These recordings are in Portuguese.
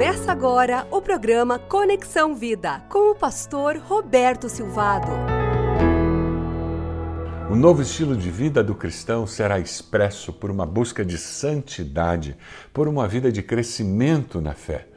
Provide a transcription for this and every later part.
Começa agora o programa Conexão Vida com o pastor Roberto Silvado. O novo estilo de vida do cristão será expresso por uma busca de santidade, por uma vida de crescimento na fé.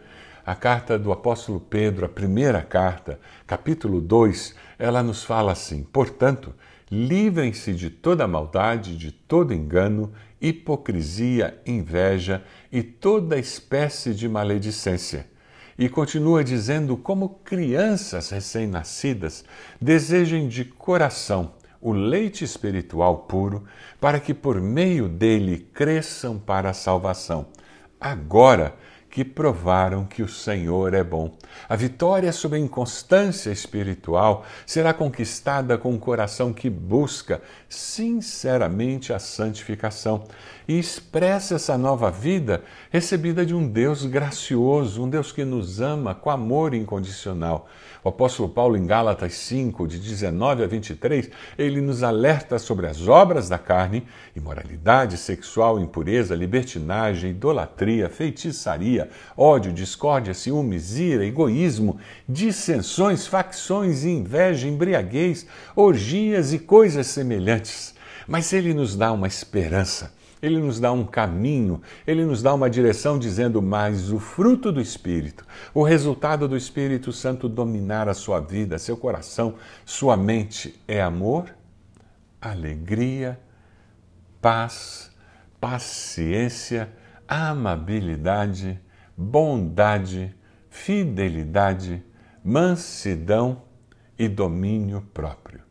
A carta do apóstolo Pedro, a primeira carta, capítulo 2, ela nos fala assim: portanto, livrem-se de toda maldade, de todo engano, hipocrisia, inveja e toda espécie de maledicência. E continua dizendo como crianças recém-nascidas desejem de coração o leite espiritual puro, para que por meio dele cresçam para a salvação. Agora, que provaram que o Senhor é bom. A vitória sobre a inconstância espiritual será conquistada com um coração que busca sinceramente a santificação e expressa essa nova vida recebida de um Deus gracioso, um Deus que nos ama com amor incondicional. O apóstolo Paulo, em Gálatas 5, de 19 a 23, ele nos alerta sobre as obras da carne, imoralidade sexual, impureza, libertinagem, idolatria, feitiçaria, ódio, discórdia, ciúmes, ira, egoísmo, dissensões, facções, inveja, embriaguez, orgias e coisas semelhantes. Mas ele nos dá uma esperança ele nos dá um caminho, ele nos dá uma direção dizendo mais o fruto do Espírito, o resultado do Espírito Santo dominar a sua vida, seu coração, sua mente é amor, alegria, paz, paciência, amabilidade, bondade, fidelidade, mansidão e domínio próprio.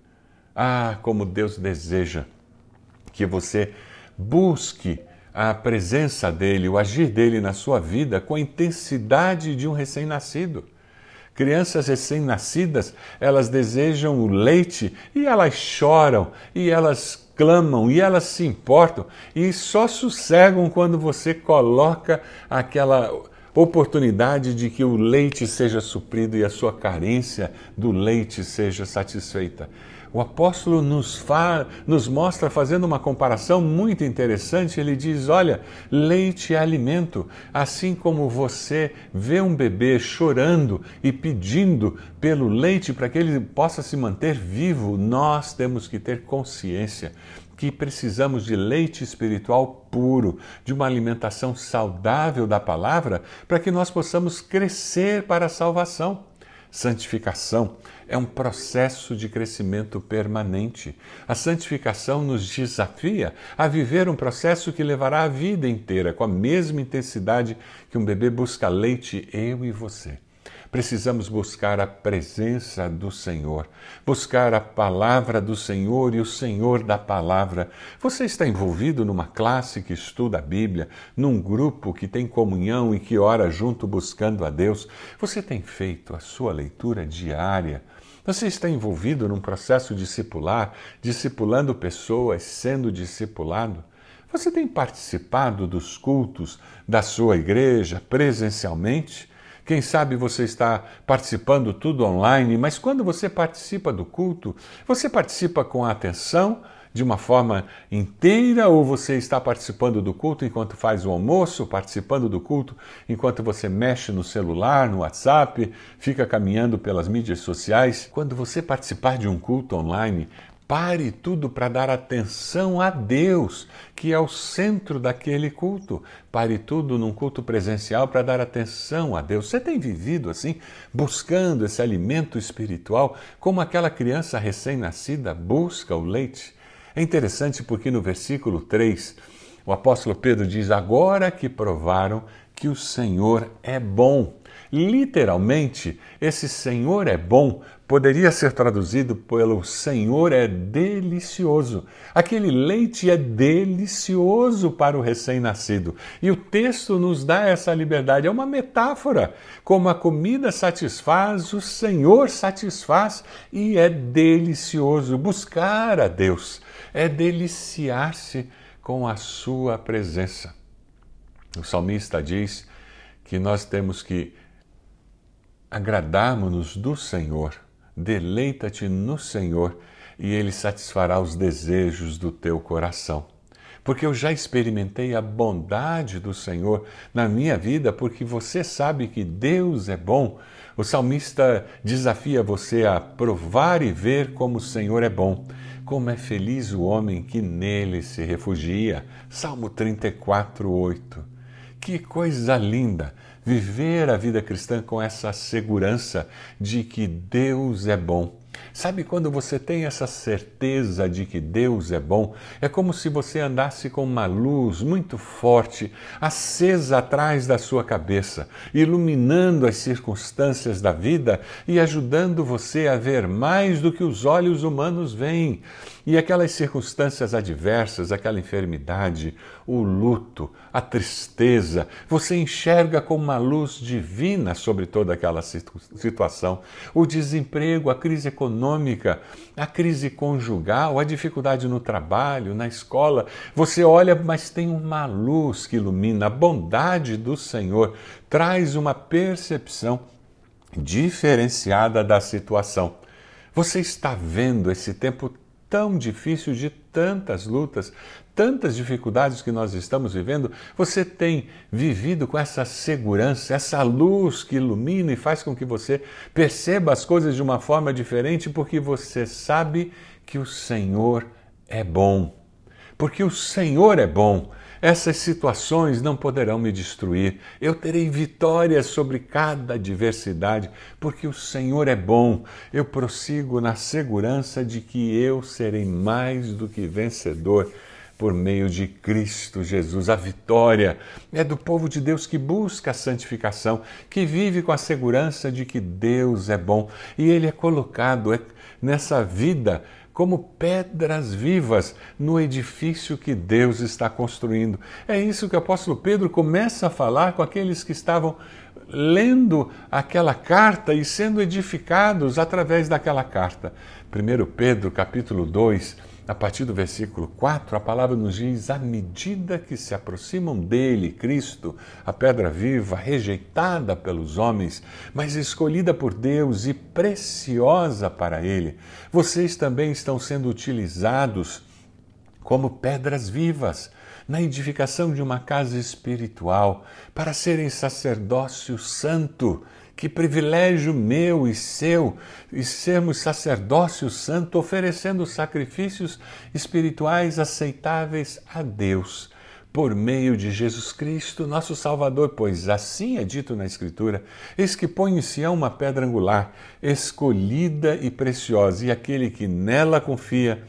Ah, como Deus deseja que você Busque a presença dele, o agir dele na sua vida com a intensidade de um recém-nascido. Crianças recém-nascidas, elas desejam o leite e elas choram, e elas clamam, e elas se importam, e só sossegam quando você coloca aquela oportunidade de que o leite seja suprido e a sua carência do leite seja satisfeita o apóstolo nos, fa, nos mostra fazendo uma comparação muito interessante. Ele diz: Olha, leite é alimento. Assim como você vê um bebê chorando e pedindo pelo leite para que ele possa se manter vivo, nós temos que ter consciência que precisamos de leite espiritual puro, de uma alimentação saudável da palavra, para que nós possamos crescer para a salvação. Santificação é um processo de crescimento permanente. A santificação nos desafia a viver um processo que levará a vida inteira com a mesma intensidade que um bebê busca leite, eu e você. Precisamos buscar a presença do Senhor, buscar a palavra do Senhor e o Senhor da palavra. Você está envolvido numa classe que estuda a Bíblia, num grupo que tem comunhão e que ora junto buscando a Deus? Você tem feito a sua leitura diária? Você está envolvido num processo discipular, discipulando pessoas, sendo discipulado? Você tem participado dos cultos da sua igreja presencialmente? Quem sabe você está participando tudo online, mas quando você participa do culto, você participa com atenção, de uma forma inteira, ou você está participando do culto enquanto faz o almoço, participando do culto enquanto você mexe no celular, no WhatsApp, fica caminhando pelas mídias sociais. Quando você participar de um culto online, Pare tudo para dar atenção a Deus, que é o centro daquele culto. Pare tudo num culto presencial para dar atenção a Deus. Você tem vivido assim, buscando esse alimento espiritual, como aquela criança recém-nascida busca o leite? É interessante porque no versículo 3, o apóstolo Pedro diz: Agora que provaram que o Senhor é bom. Literalmente, esse Senhor é bom poderia ser traduzido pelo Senhor é delicioso. Aquele leite é delicioso para o recém-nascido. E o texto nos dá essa liberdade. É uma metáfora. Como a comida satisfaz, o Senhor satisfaz e é delicioso. Buscar a Deus é deliciar-se com a sua presença. O salmista diz que nós temos que agradarmos-nos do Senhor, deleita-te no Senhor e Ele satisfará os desejos do teu coração. porque eu já experimentei a bondade do Senhor na minha vida, porque você sabe que Deus é bom. O salmista desafia você a provar e ver como o Senhor é bom. Como é feliz o homem que nele se refugia. Salmo 34, 8. Que coisa linda! Viver a vida cristã com essa segurança de que Deus é bom Sabe quando você tem essa certeza de que Deus é bom? É como se você andasse com uma luz muito forte acesa atrás da sua cabeça, iluminando as circunstâncias da vida e ajudando você a ver mais do que os olhos humanos veem. E aquelas circunstâncias adversas, aquela enfermidade, o luto, a tristeza, você enxerga com uma luz divina sobre toda aquela situação. O desemprego, a crise econômica, a crise conjugal, a dificuldade no trabalho, na escola. Você olha, mas tem uma luz que ilumina. A bondade do Senhor traz uma percepção diferenciada da situação. Você está vendo esse tempo tão difícil, de tantas lutas, tantas dificuldades que nós estamos vivendo, você tem vivido com essa segurança, essa luz que ilumina e faz com que você perceba as coisas de uma forma diferente, porque você sabe que o Senhor é bom. Porque o Senhor é bom. Essas situações não poderão me destruir. Eu terei vitórias sobre cada adversidade, porque o Senhor é bom. Eu prossigo na segurança de que eu serei mais do que vencedor por meio de Cristo Jesus. A vitória é do povo de Deus que busca a santificação, que vive com a segurança de que Deus é bom e ele é colocado nessa vida como pedras vivas no edifício que Deus está construindo. É isso que o apóstolo Pedro começa a falar com aqueles que estavam lendo aquela carta e sendo edificados através daquela carta. 1 Pedro, capítulo 2, a partir do versículo 4, a palavra nos diz: à medida que se aproximam dele, Cristo, a pedra viva, rejeitada pelos homens, mas escolhida por Deus e preciosa para ele, vocês também estão sendo utilizados como pedras vivas na edificação de uma casa espiritual para serem sacerdócio santo que privilégio meu e seu e sermos sacerdócio santo, oferecendo sacrifícios espirituais aceitáveis a Deus. Por meio de Jesus Cristo, nosso Salvador, pois assim é dito na Escritura: Eis que põe em Sião uma pedra angular, escolhida e preciosa, e aquele que nela confia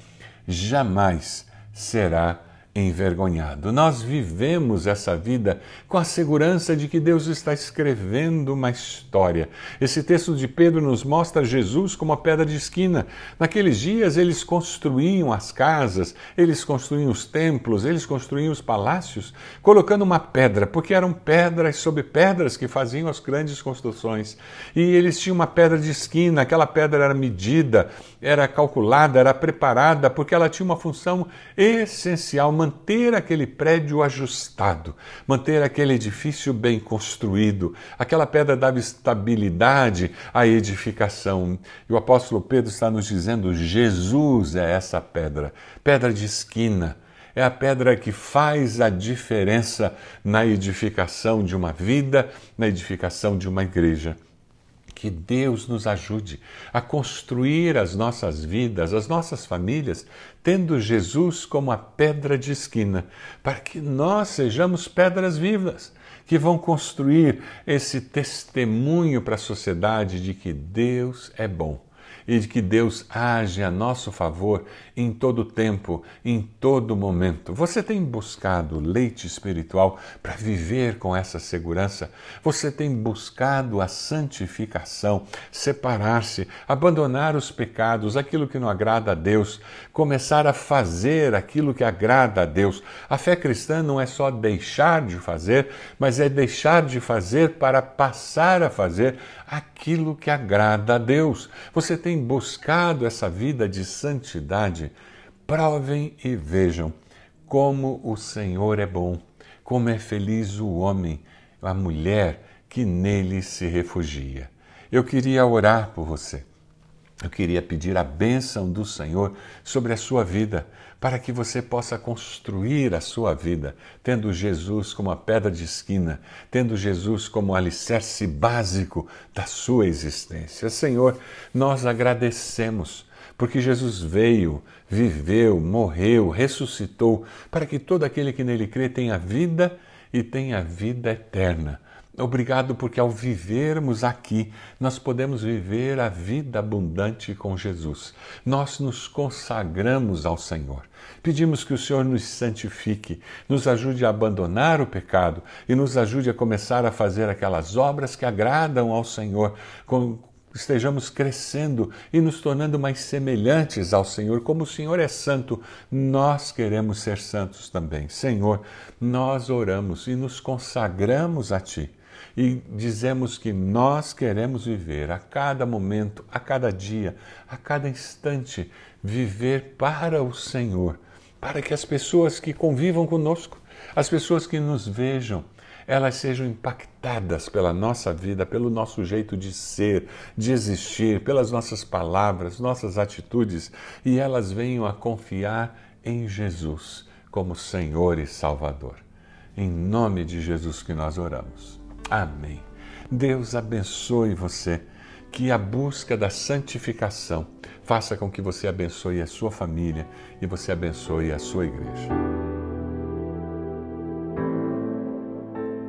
jamais será envergonhado. Nós vivemos essa vida com a segurança de que Deus está escrevendo uma história. Esse texto de Pedro nos mostra Jesus como a pedra de esquina. Naqueles dias eles construíam as casas, eles construíam os templos, eles construíam os palácios, colocando uma pedra, porque eram pedras sobre pedras que faziam as grandes construções. E eles tinham uma pedra de esquina, aquela pedra era medida, era calculada, era preparada, porque ela tinha uma função essencial manter aquele prédio ajustado, manter aquele edifício bem construído. Aquela pedra dava estabilidade à edificação. E o apóstolo Pedro está nos dizendo: Jesus é essa pedra, pedra de esquina. É a pedra que faz a diferença na edificação de uma vida, na edificação de uma igreja. Que Deus nos ajude a construir as nossas vidas, as nossas famílias, tendo Jesus como a pedra de esquina, para que nós sejamos pedras vivas que vão construir esse testemunho para a sociedade de que Deus é bom e de que Deus age a nosso favor em todo tempo, em todo momento. Você tem buscado leite espiritual para viver com essa segurança? Você tem buscado a santificação, separar-se, abandonar os pecados, aquilo que não agrada a Deus, começar a fazer aquilo que agrada a Deus. A fé cristã não é só deixar de fazer, mas é deixar de fazer para passar a fazer aquilo que agrada a Deus. Você tem buscado essa vida de santidade? Provem e vejam como o Senhor é bom, como é feliz o homem, a mulher que nele se refugia. Eu queria orar por você. Eu queria pedir a bênção do Senhor sobre a sua vida, para que você possa construir a sua vida, tendo Jesus como a pedra de esquina, tendo Jesus como o alicerce básico da sua existência. Senhor, nós agradecemos porque Jesus veio, viveu, morreu, ressuscitou, para que todo aquele que nele crê tenha vida e tenha vida eterna. Obrigado porque ao vivermos aqui, nós podemos viver a vida abundante com Jesus. Nós nos consagramos ao Senhor. Pedimos que o Senhor nos santifique, nos ajude a abandonar o pecado e nos ajude a começar a fazer aquelas obras que agradam ao Senhor, com estejamos crescendo e nos tornando mais semelhantes ao Senhor. Como o Senhor é santo, nós queremos ser santos também. Senhor, nós oramos e nos consagramos a Ti e dizemos que nós queremos viver a cada momento, a cada dia, a cada instante, viver para o Senhor, para que as pessoas que convivam conosco, as pessoas que nos vejam, elas sejam impactadas pela nossa vida, pelo nosso jeito de ser, de existir, pelas nossas palavras, nossas atitudes, e elas venham a confiar em Jesus como Senhor e Salvador. Em nome de Jesus que nós oramos. Amém. Deus abençoe você. Que a busca da santificação faça com que você abençoe a sua família e você abençoe a sua igreja.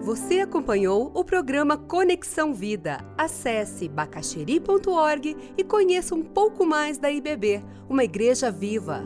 Você acompanhou o programa Conexão Vida. Acesse bacacheri.org e conheça um pouco mais da IBB, uma igreja viva.